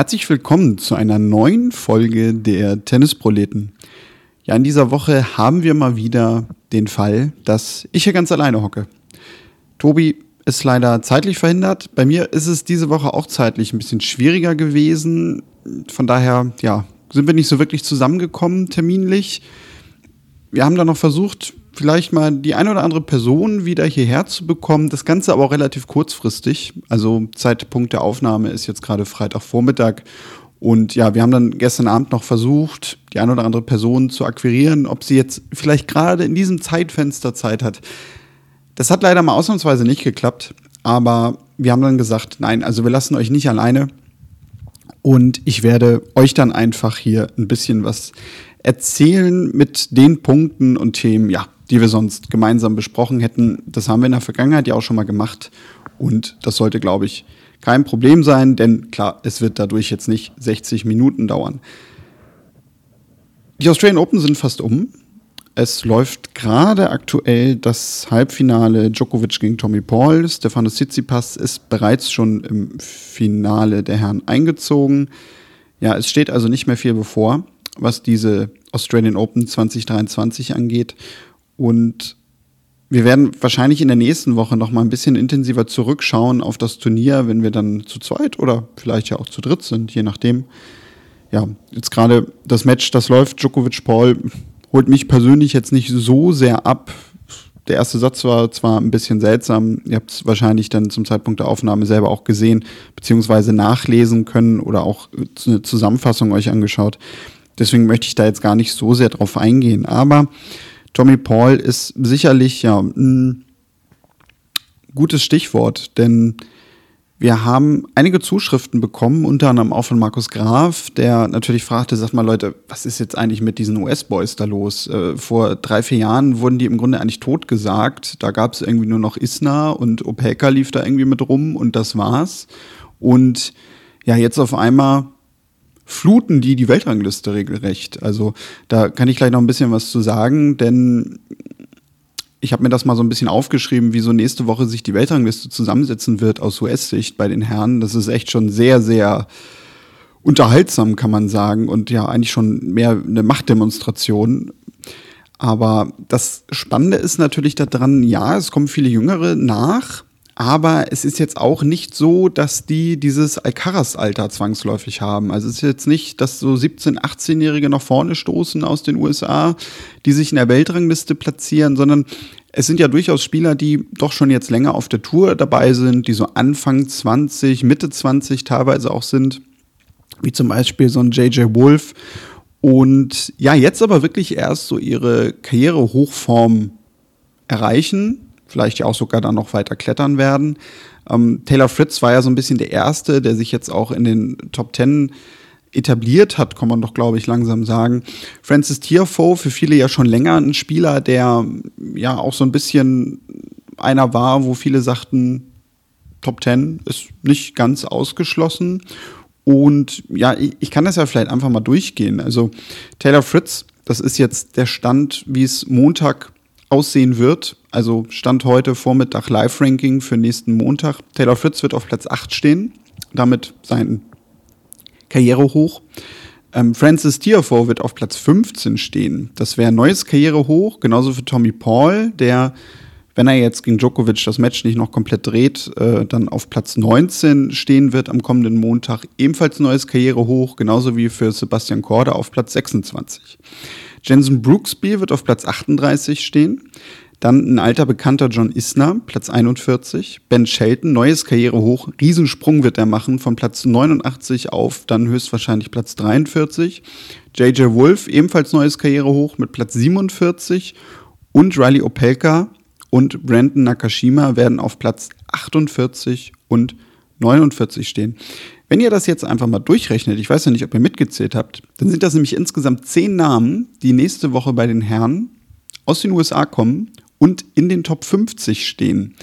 Herzlich willkommen zu einer neuen Folge der Tennisproleten. Ja, in dieser Woche haben wir mal wieder den Fall, dass ich hier ganz alleine hocke. Tobi ist leider zeitlich verhindert. Bei mir ist es diese Woche auch zeitlich ein bisschen schwieriger gewesen. Von daher, ja, sind wir nicht so wirklich zusammengekommen terminlich. Wir haben dann noch versucht, vielleicht mal die eine oder andere Person wieder hierher zu bekommen. Das Ganze aber auch relativ kurzfristig. Also Zeitpunkt der Aufnahme ist jetzt gerade Freitagvormittag. Und ja, wir haben dann gestern Abend noch versucht, die eine oder andere Person zu akquirieren, ob sie jetzt vielleicht gerade in diesem Zeitfenster Zeit hat. Das hat leider mal ausnahmsweise nicht geklappt. Aber wir haben dann gesagt, nein, also wir lassen euch nicht alleine. Und ich werde euch dann einfach hier ein bisschen was erzählen mit den Punkten und Themen, ja, die wir sonst gemeinsam besprochen hätten. Das haben wir in der Vergangenheit ja auch schon mal gemacht. Und das sollte, glaube ich, kein Problem sein, denn klar, es wird dadurch jetzt nicht 60 Minuten dauern. Die Australian Open sind fast um. Es läuft gerade aktuell das Halbfinale Djokovic gegen Tommy Paul. Stefano Tsitsipas ist bereits schon im Finale der Herren eingezogen. Ja, es steht also nicht mehr viel bevor, was diese Australian Open 2023 angeht. Und wir werden wahrscheinlich in der nächsten Woche noch mal ein bisschen intensiver zurückschauen auf das Turnier, wenn wir dann zu zweit oder vielleicht ja auch zu dritt sind, je nachdem. Ja, jetzt gerade das Match, das läuft, Djokovic-Paul, holt mich persönlich jetzt nicht so sehr ab. Der erste Satz war zwar ein bisschen seltsam, ihr habt es wahrscheinlich dann zum Zeitpunkt der Aufnahme selber auch gesehen, beziehungsweise nachlesen können oder auch eine Zusammenfassung euch angeschaut. Deswegen möchte ich da jetzt gar nicht so sehr drauf eingehen. Aber Tommy Paul ist sicherlich ja ein gutes Stichwort, denn wir haben einige Zuschriften bekommen, unter anderem auch von Markus Graf, der natürlich fragte, sag mal Leute, was ist jetzt eigentlich mit diesen US-Boys da los? Äh, vor drei, vier Jahren wurden die im Grunde eigentlich tot gesagt. Da gab es irgendwie nur noch Isna und Opelka lief da irgendwie mit rum und das war's. Und ja, jetzt auf einmal fluten die die Weltrangliste regelrecht. Also da kann ich gleich noch ein bisschen was zu sagen, denn ich habe mir das mal so ein bisschen aufgeschrieben, wie so nächste Woche sich die Weltrangliste zusammensetzen wird aus US-Sicht bei den Herren. Das ist echt schon sehr, sehr unterhaltsam, kann man sagen, und ja, eigentlich schon mehr eine Machtdemonstration. Aber das Spannende ist natürlich daran, ja, es kommen viele Jüngere nach, aber es ist jetzt auch nicht so, dass die dieses Alcaraz-Alter zwangsläufig haben. Also es ist jetzt nicht, dass so 17-, 18-Jährige nach vorne stoßen aus den USA, die sich in der Weltrangliste platzieren, sondern es sind ja durchaus Spieler, die doch schon jetzt länger auf der Tour dabei sind, die so Anfang 20, Mitte 20 teilweise auch sind, wie zum Beispiel so ein JJ Wolf. Und ja, jetzt aber wirklich erst so ihre Karrierehochform erreichen vielleicht ja auch sogar dann noch weiter klettern werden. Ähm, Taylor Fritz war ja so ein bisschen der Erste, der sich jetzt auch in den Top Ten etabliert hat, kann man doch, glaube ich, langsam sagen. Francis Tiafoe, für viele ja schon länger ein Spieler, der ja auch so ein bisschen einer war, wo viele sagten, Top Ten ist nicht ganz ausgeschlossen. Und ja, ich kann das ja vielleicht einfach mal durchgehen. Also Taylor Fritz, das ist jetzt der Stand, wie es Montag aussehen wird. Also Stand heute Vormittag Live-Ranking für nächsten Montag. Taylor Fritz wird auf Platz 8 stehen, damit sein Karrierehoch. Ähm, Francis Tiafoe wird auf Platz 15 stehen. Das wäre ein neues Karrierehoch, genauso für Tommy Paul, der, wenn er jetzt gegen Djokovic das Match nicht noch komplett dreht, äh, dann auf Platz 19 stehen wird am kommenden Montag. Ebenfalls neues Karrierehoch, genauso wie für Sebastian Korda auf Platz 26. Jensen Brooksby wird auf Platz 38 stehen. Dann ein alter Bekannter John Isner, Platz 41. Ben Shelton, neues Karrierehoch. Riesensprung wird er machen von Platz 89 auf dann höchstwahrscheinlich Platz 43. JJ Wolf, ebenfalls neues Karrierehoch mit Platz 47. Und Riley Opelka und Brandon Nakashima werden auf Platz 48 und 49 stehen. Wenn ihr das jetzt einfach mal durchrechnet, ich weiß ja nicht, ob ihr mitgezählt habt, dann sind das nämlich insgesamt zehn Namen, die nächste Woche bei den Herren aus den USA kommen und in den Top 50 stehen.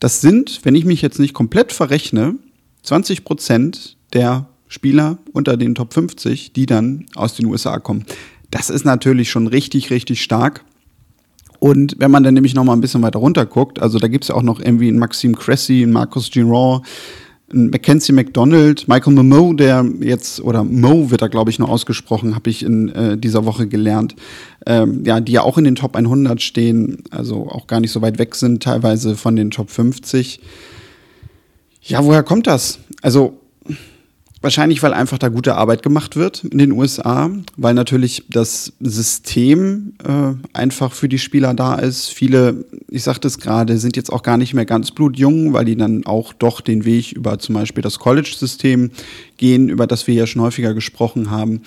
Das sind, wenn ich mich jetzt nicht komplett verrechne, 20 Prozent der Spieler unter den Top 50, die dann aus den USA kommen. Das ist natürlich schon richtig, richtig stark. Und wenn man dann nämlich noch mal ein bisschen weiter runter guckt, also da gibt es ja auch noch irgendwie einen Maxime Cressy, einen Marcus Giron, Mackenzie McDonald, Michael Momo, der jetzt, oder Mo wird da, glaube ich, nur ausgesprochen, habe ich in äh, dieser Woche gelernt, ähm, ja, die ja auch in den Top 100 stehen, also auch gar nicht so weit weg sind, teilweise von den Top 50. Ja, woher kommt das? Also, Wahrscheinlich, weil einfach da gute Arbeit gemacht wird in den USA, weil natürlich das System äh, einfach für die Spieler da ist. Viele, ich sagte es gerade, sind jetzt auch gar nicht mehr ganz blutjung, weil die dann auch doch den Weg über zum Beispiel das College-System gehen, über das wir ja schon häufiger gesprochen haben.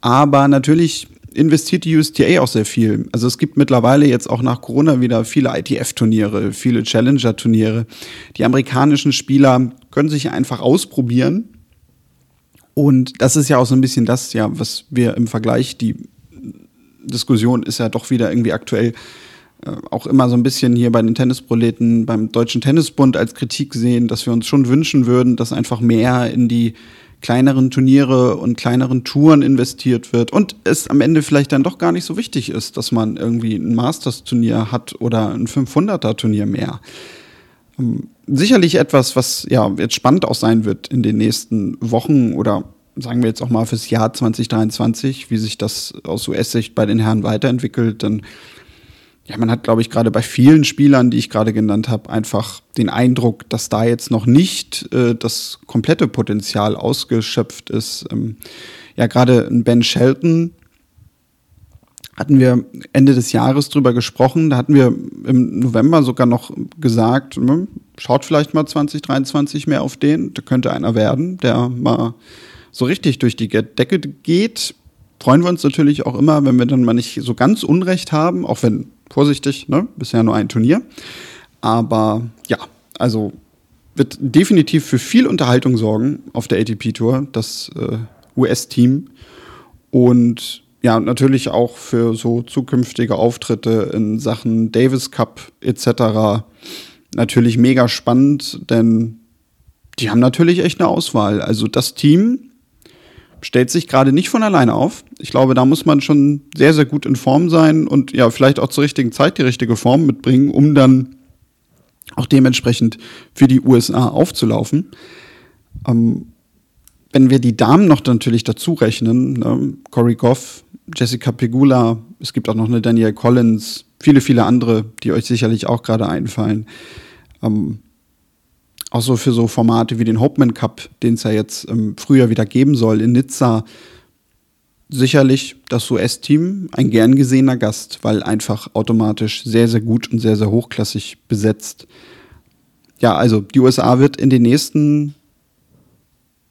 Aber natürlich investiert die USTA auch sehr viel. Also es gibt mittlerweile jetzt auch nach Corona wieder viele ITF-Turniere, viele Challenger-Turniere. Die amerikanischen Spieler können sich einfach ausprobieren und das ist ja auch so ein bisschen das, ja, was wir im Vergleich, die Diskussion ist ja doch wieder irgendwie aktuell äh, auch immer so ein bisschen hier bei den Tennisproleten, beim Deutschen Tennisbund als Kritik sehen, dass wir uns schon wünschen würden, dass einfach mehr in die kleineren Turniere und kleineren Touren investiert wird und es am Ende vielleicht dann doch gar nicht so wichtig ist, dass man irgendwie ein Masters-Turnier hat oder ein 500er-Turnier mehr. Ähm, sicherlich etwas, was ja jetzt spannend auch sein wird in den nächsten Wochen oder sagen wir jetzt auch mal fürs Jahr 2023, wie sich das aus US-Sicht bei den Herren weiterentwickelt. Denn ja, man hat, glaube ich, gerade bei vielen Spielern, die ich gerade genannt habe, einfach den Eindruck, dass da jetzt noch nicht äh, das komplette Potenzial ausgeschöpft ist. Ähm, ja, gerade Ben Shelton, hatten wir Ende des Jahres drüber gesprochen. Da hatten wir im November sogar noch gesagt, ne, schaut vielleicht mal 2023 mehr auf den. Da könnte einer werden, der mal so richtig durch die Decke geht. Freuen wir uns natürlich auch immer, wenn wir dann mal nicht so ganz Unrecht haben, auch wenn vorsichtig, ne, bisher nur ein Turnier. Aber ja, also wird definitiv für viel Unterhaltung sorgen auf der ATP Tour, das äh, US-Team. Und ja, natürlich auch für so zukünftige Auftritte in Sachen Davis Cup etc. natürlich mega spannend, denn die haben natürlich echt eine Auswahl. Also das Team stellt sich gerade nicht von alleine auf. Ich glaube, da muss man schon sehr, sehr gut in Form sein und ja, vielleicht auch zur richtigen Zeit die richtige Form mitbringen, um dann auch dementsprechend für die USA aufzulaufen. Ähm, wenn wir die Damen noch natürlich dazu rechnen, ne, Corey Goff, Jessica Pegula, es gibt auch noch eine Danielle Collins, viele, viele andere, die euch sicherlich auch gerade einfallen. Ähm, auch so für so Formate wie den Hopeman Cup, den es ja jetzt im Frühjahr wieder geben soll in Nizza, sicherlich das US-Team ein gern gesehener Gast, weil einfach automatisch sehr, sehr gut und sehr, sehr hochklassig besetzt. Ja, also die USA wird in den nächsten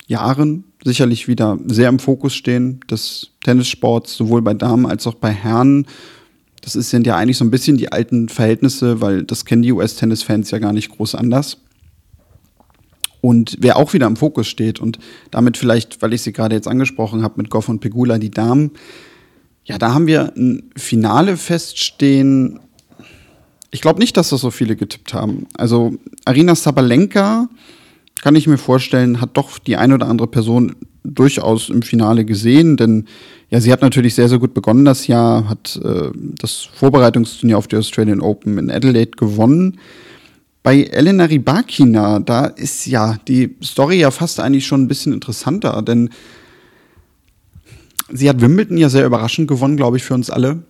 Jahren sicherlich wieder sehr im Fokus stehen des Tennissports, sowohl bei Damen als auch bei Herren. Das sind ja eigentlich so ein bisschen die alten Verhältnisse, weil das kennen die US-Tennis-Fans ja gar nicht groß anders. Und wer auch wieder im Fokus steht und damit vielleicht, weil ich sie gerade jetzt angesprochen habe, mit Goff und Pegula, die Damen, ja, da haben wir ein Finale feststehen. Ich glaube nicht, dass das so viele getippt haben. Also Arina Sabalenka kann ich mir vorstellen, hat doch die eine oder andere Person durchaus im Finale gesehen, denn ja, sie hat natürlich sehr, sehr gut begonnen das Jahr, hat äh, das Vorbereitungsturnier auf die Australian Open in Adelaide gewonnen. Bei Elena Rybakina, da ist ja die Story ja fast eigentlich schon ein bisschen interessanter, denn sie hat Wimbledon ja sehr überraschend gewonnen, glaube ich, für uns alle.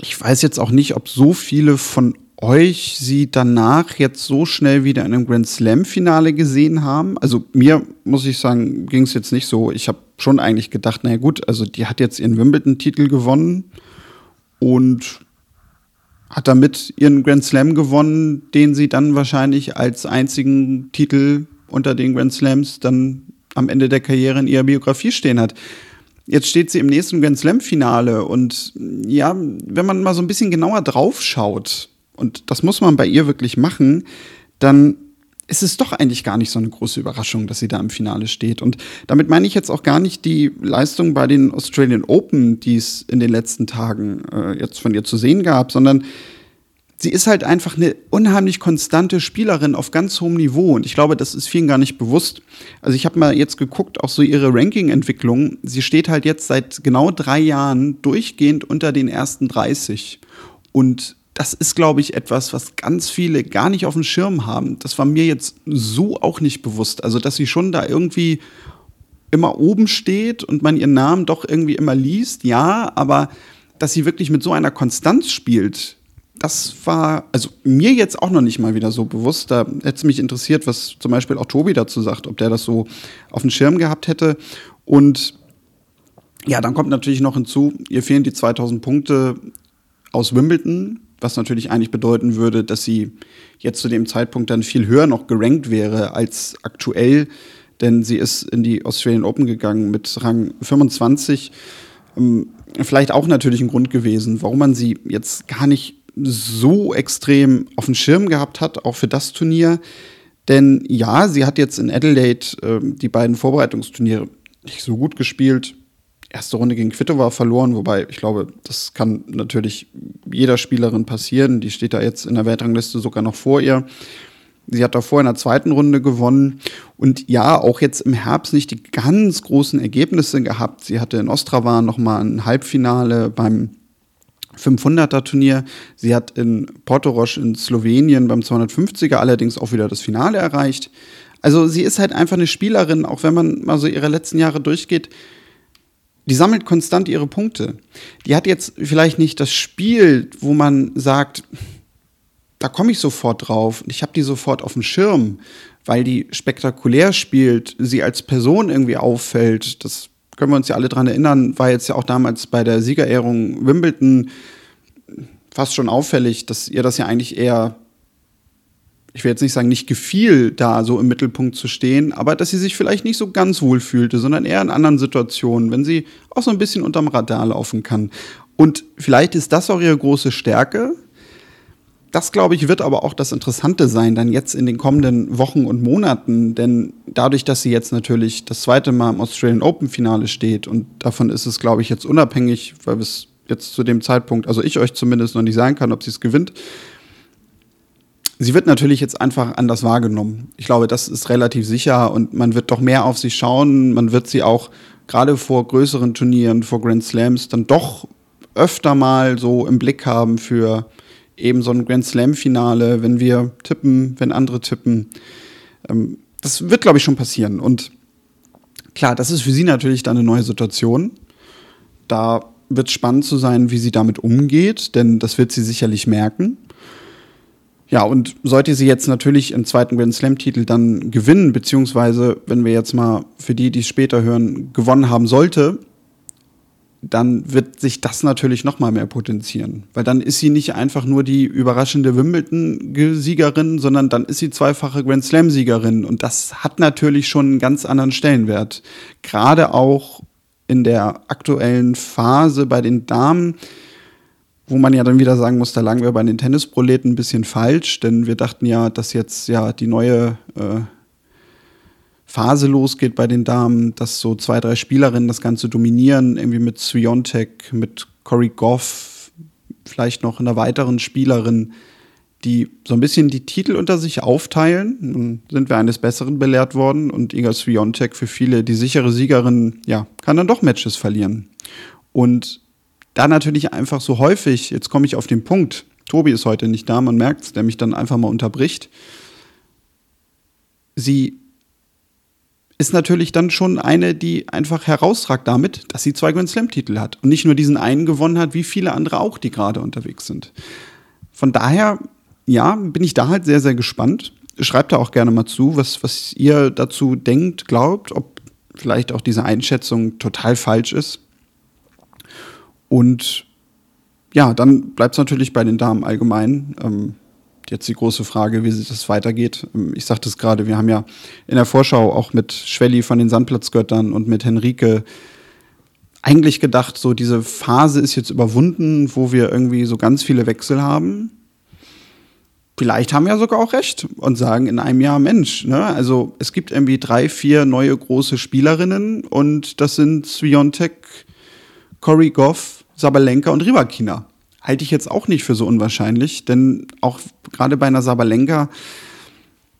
Ich weiß jetzt auch nicht, ob so viele von euch sie danach jetzt so schnell wieder in einem Grand Slam-Finale gesehen haben. Also mir, muss ich sagen, ging es jetzt nicht so. Ich habe schon eigentlich gedacht, naja gut, also die hat jetzt ihren Wimbledon-Titel gewonnen und hat damit ihren Grand Slam gewonnen, den sie dann wahrscheinlich als einzigen Titel unter den Grand Slams dann am Ende der Karriere in ihrer Biografie stehen hat. Jetzt steht sie im nächsten Grand Slam-Finale und ja, wenn man mal so ein bisschen genauer drauf schaut, und das muss man bei ihr wirklich machen, dann ist es doch eigentlich gar nicht so eine große Überraschung, dass sie da im Finale steht. Und damit meine ich jetzt auch gar nicht die Leistung bei den Australian Open, die es in den letzten Tagen äh, jetzt von ihr zu sehen gab, sondern sie ist halt einfach eine unheimlich konstante Spielerin auf ganz hohem Niveau. Und ich glaube, das ist vielen gar nicht bewusst. Also ich habe mal jetzt geguckt, auch so ihre Ranking-Entwicklung. Sie steht halt jetzt seit genau drei Jahren durchgehend unter den ersten 30. Und das ist, glaube ich, etwas, was ganz viele gar nicht auf dem Schirm haben. Das war mir jetzt so auch nicht bewusst. Also, dass sie schon da irgendwie immer oben steht und man ihren Namen doch irgendwie immer liest, ja, aber dass sie wirklich mit so einer Konstanz spielt, das war also mir jetzt auch noch nicht mal wieder so bewusst. Da hätte es mich interessiert, was zum Beispiel auch Tobi dazu sagt, ob der das so auf dem Schirm gehabt hätte. Und ja, dann kommt natürlich noch hinzu, ihr fehlen die 2000 Punkte aus Wimbledon, was natürlich eigentlich bedeuten würde, dass sie jetzt zu dem Zeitpunkt dann viel höher noch gerankt wäre als aktuell, denn sie ist in die Australian Open gegangen mit Rang 25. Ähm, vielleicht auch natürlich ein Grund gewesen, warum man sie jetzt gar nicht so extrem auf dem Schirm gehabt hat, auch für das Turnier. Denn ja, sie hat jetzt in Adelaide äh, die beiden Vorbereitungsturniere nicht so gut gespielt. Erste Runde gegen Kvitova verloren, wobei ich glaube, das kann natürlich jeder Spielerin passieren. Die steht da jetzt in der Weltrangliste sogar noch vor ihr. Sie hat davor in der zweiten Runde gewonnen und ja, auch jetzt im Herbst nicht die ganz großen Ergebnisse gehabt. Sie hatte in Ostrava noch mal ein Halbfinale beim 500er Turnier. Sie hat in Portorosch in Slowenien beim 250er allerdings auch wieder das Finale erreicht. Also sie ist halt einfach eine Spielerin, auch wenn man mal so ihre letzten Jahre durchgeht, die sammelt konstant ihre Punkte. Die hat jetzt vielleicht nicht das Spiel, wo man sagt, da komme ich sofort drauf. Ich habe die sofort auf dem Schirm, weil die spektakulär spielt, sie als Person irgendwie auffällt. Das können wir uns ja alle dran erinnern, war jetzt ja auch damals bei der Siegerehrung Wimbledon fast schon auffällig, dass ihr das ja eigentlich eher, ich will jetzt nicht sagen, nicht gefiel, da so im Mittelpunkt zu stehen, aber dass sie sich vielleicht nicht so ganz wohl fühlte, sondern eher in anderen Situationen, wenn sie auch so ein bisschen unterm Radar laufen kann. Und vielleicht ist das auch ihre große Stärke, das, glaube ich, wird aber auch das Interessante sein, dann jetzt in den kommenden Wochen und Monaten, denn dadurch, dass sie jetzt natürlich das zweite Mal im Australian Open Finale steht und davon ist es, glaube ich, jetzt unabhängig, weil es jetzt zu dem Zeitpunkt, also ich euch zumindest noch nicht sagen kann, ob sie es gewinnt. Sie wird natürlich jetzt einfach anders wahrgenommen. Ich glaube, das ist relativ sicher und man wird doch mehr auf sie schauen. Man wird sie auch gerade vor größeren Turnieren, vor Grand Slams, dann doch öfter mal so im Blick haben für eben so ein Grand Slam-Finale, wenn wir tippen, wenn andere tippen. Ähm, das wird, glaube ich, schon passieren. Und klar, das ist für sie natürlich dann eine neue Situation. Da wird spannend zu sein, wie sie damit umgeht, denn das wird sie sicherlich merken. Ja, und sollte sie jetzt natürlich einen zweiten Grand Slam-Titel dann gewinnen, beziehungsweise, wenn wir jetzt mal für die, die es später hören, gewonnen haben sollte, dann wird sich das natürlich noch mal mehr potenzieren, weil dann ist sie nicht einfach nur die überraschende Wimbledon-Siegerin, sondern dann ist sie zweifache Grand Slam-Siegerin und das hat natürlich schon einen ganz anderen Stellenwert. Gerade auch in der aktuellen Phase bei den Damen, wo man ja dann wieder sagen muss, da lagen wir bei den Tennisproleten ein bisschen falsch, denn wir dachten ja, dass jetzt ja die neue äh, Phase losgeht bei den Damen, dass so zwei, drei Spielerinnen das Ganze dominieren, irgendwie mit Swiontek, mit Cory Goff, vielleicht noch einer weiteren Spielerin, die so ein bisschen die Titel unter sich aufteilen. Nun sind wir eines Besseren belehrt worden und Iga Swiontek für viele die sichere Siegerin, ja, kann dann doch Matches verlieren. Und da natürlich einfach so häufig, jetzt komme ich auf den Punkt, Tobi ist heute nicht da, man merkt es, der mich dann einfach mal unterbricht. Sie ist natürlich dann schon eine, die einfach herausragt damit, dass sie zwei Grand Slam-Titel hat und nicht nur diesen einen gewonnen hat, wie viele andere auch, die gerade unterwegs sind. Von daher, ja, bin ich da halt sehr, sehr gespannt. Schreibt da auch gerne mal zu, was, was ihr dazu denkt, glaubt, ob vielleicht auch diese Einschätzung total falsch ist. Und ja, dann bleibt es natürlich bei den Damen allgemein. Ähm, jetzt die große Frage, wie sich das weitergeht. Ähm, ich sagte es gerade, wir haben ja in der Vorschau auch mit Schwelli von den Sandplatzgöttern und mit Henrike eigentlich gedacht, so diese Phase ist jetzt überwunden, wo wir irgendwie so ganz viele Wechsel haben. Vielleicht haben wir ja sogar auch recht und sagen in einem Jahr, Mensch, ne? also es gibt irgendwie drei, vier neue große Spielerinnen und das sind Sviontek, Cory Goff, Sabalenka und Rivakina halte ich jetzt auch nicht für so unwahrscheinlich, denn auch gerade bei einer Sabalenka,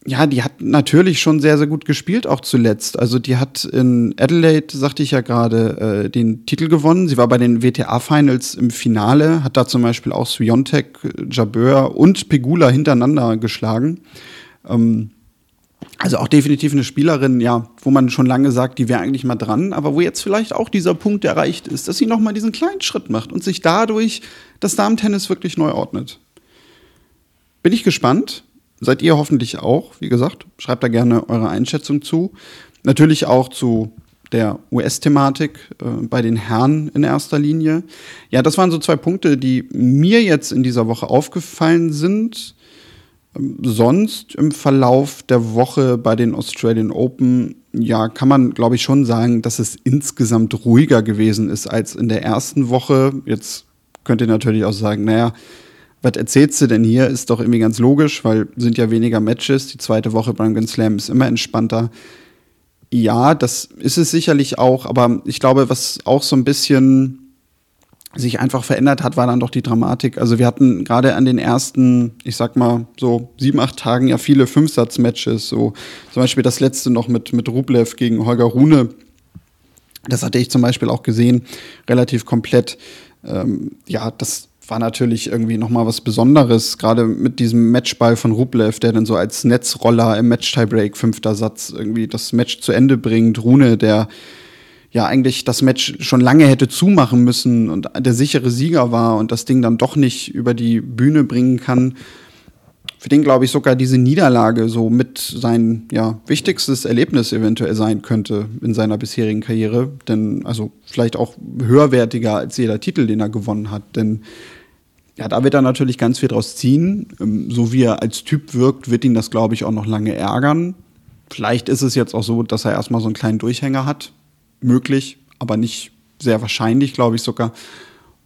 ja, die hat natürlich schon sehr, sehr gut gespielt, auch zuletzt. Also die hat in Adelaide, sagte ich ja gerade, äh, den Titel gewonnen. Sie war bei den WTA-Finals im Finale, hat da zum Beispiel auch Swiontek, Jabeur und Pegula hintereinander geschlagen. Ähm, also auch definitiv eine Spielerin, ja, wo man schon lange sagt, die wäre eigentlich mal dran, aber wo jetzt vielleicht auch dieser Punkt erreicht ist, dass sie noch mal diesen kleinen Schritt macht und sich dadurch das Damentennis wirklich neu ordnet. Bin ich gespannt. Seid ihr hoffentlich auch. Wie gesagt, schreibt da gerne eure Einschätzung zu. Natürlich auch zu der US-Thematik äh, bei den Herren in erster Linie. Ja, das waren so zwei Punkte, die mir jetzt in dieser Woche aufgefallen sind. Sonst im Verlauf der Woche bei den Australian Open, ja, kann man, glaube ich, schon sagen, dass es insgesamt ruhiger gewesen ist als in der ersten Woche. Jetzt könnt ihr natürlich auch sagen, naja, was erzählst du denn hier? Ist doch irgendwie ganz logisch, weil sind ja weniger Matches. Die zweite Woche beim Grand Slam ist immer entspannter. Ja, das ist es sicherlich auch, aber ich glaube, was auch so ein bisschen sich einfach verändert hat, war dann doch die Dramatik. Also wir hatten gerade an den ersten, ich sag mal, so sieben, acht Tagen ja viele Fünfsatz-Matches. So zum Beispiel das letzte noch mit, mit Rublev gegen Holger Rune. Das hatte ich zum Beispiel auch gesehen, relativ komplett. Ähm, ja, das war natürlich irgendwie nochmal was Besonderes, gerade mit diesem Matchball von Rublev, der dann so als Netzroller im Match-Tiebreak fünfter Satz irgendwie das Match zu Ende bringt. Rune, der ja eigentlich das Match schon lange hätte zumachen müssen und der sichere Sieger war und das Ding dann doch nicht über die Bühne bringen kann für den, glaube ich, sogar diese Niederlage so mit sein ja, wichtigstes Erlebnis eventuell sein könnte in seiner bisherigen Karriere. Denn, also vielleicht auch höherwertiger als jeder Titel, den er gewonnen hat. Denn ja, da wird er natürlich ganz viel draus ziehen. Ähm, so wie er als Typ wirkt, wird ihn das, glaube ich, auch noch lange ärgern. Vielleicht ist es jetzt auch so, dass er erstmal so einen kleinen Durchhänger hat. Möglich, aber nicht sehr wahrscheinlich, glaube ich sogar.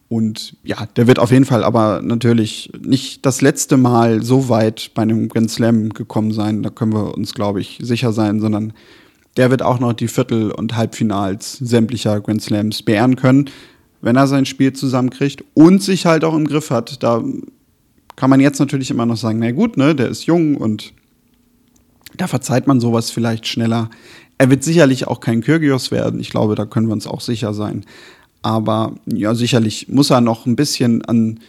Und ja, der wird auf jeden Fall aber natürlich nicht das letzte Mal so weit bei einem Grand Slam gekommen sein. Da können wir uns, glaube ich, sicher sein, sondern der wird auch noch die Viertel- und Halbfinals sämtlicher Grand Slams beehren können, wenn er sein Spiel zusammenkriegt und sich halt auch im Griff hat. Da kann man jetzt natürlich immer noch sagen, na gut, ne, der ist jung und da verzeiht man sowas vielleicht schneller. Er wird sicherlich auch kein Kyrgios werden. Ich glaube, da können wir uns auch sicher sein. Aber ja, sicherlich muss er noch ein bisschen an,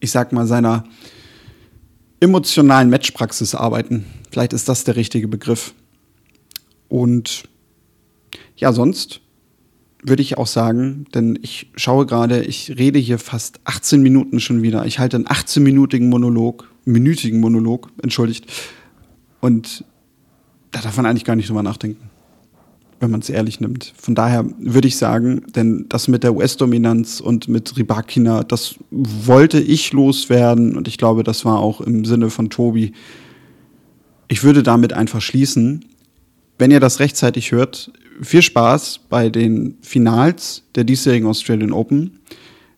ich sag mal, seiner emotionalen Matchpraxis arbeiten. Vielleicht ist das der richtige Begriff. Und ja, sonst würde ich auch sagen, denn ich schaue gerade, ich rede hier fast 18 Minuten schon wieder. Ich halte einen 18-minütigen Monolog, minütigen Monolog, entschuldigt. Und da darf man eigentlich gar nicht drüber nachdenken wenn man es ehrlich nimmt. Von daher würde ich sagen, denn das mit der US-Dominanz und mit Ribakina, das wollte ich loswerden und ich glaube, das war auch im Sinne von Tobi. Ich würde damit einfach schließen. Wenn ihr das rechtzeitig hört, viel Spaß bei den Finals der diesjährigen Australian Open.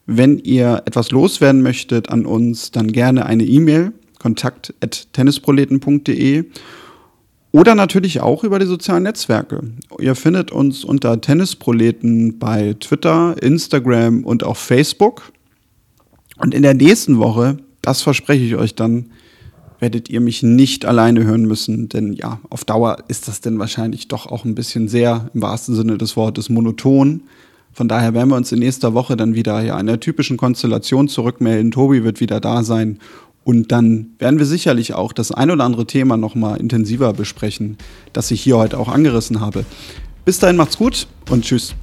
Wenn ihr etwas loswerden möchtet an uns, dann gerne eine E-Mail, kontakt.tennisproleten.de oder natürlich auch über die sozialen Netzwerke. Ihr findet uns unter Tennisproleten bei Twitter, Instagram und auch Facebook. Und in der nächsten Woche, das verspreche ich euch dann, werdet ihr mich nicht alleine hören müssen, denn ja, auf Dauer ist das denn wahrscheinlich doch auch ein bisschen sehr, im wahrsten Sinne des Wortes, monoton. Von daher werden wir uns in nächster Woche dann wieder ja, in der typischen Konstellation zurückmelden. Tobi wird wieder da sein und dann werden wir sicherlich auch das ein oder andere Thema nochmal intensiver besprechen, das ich hier heute auch angerissen habe. Bis dahin macht's gut und tschüss.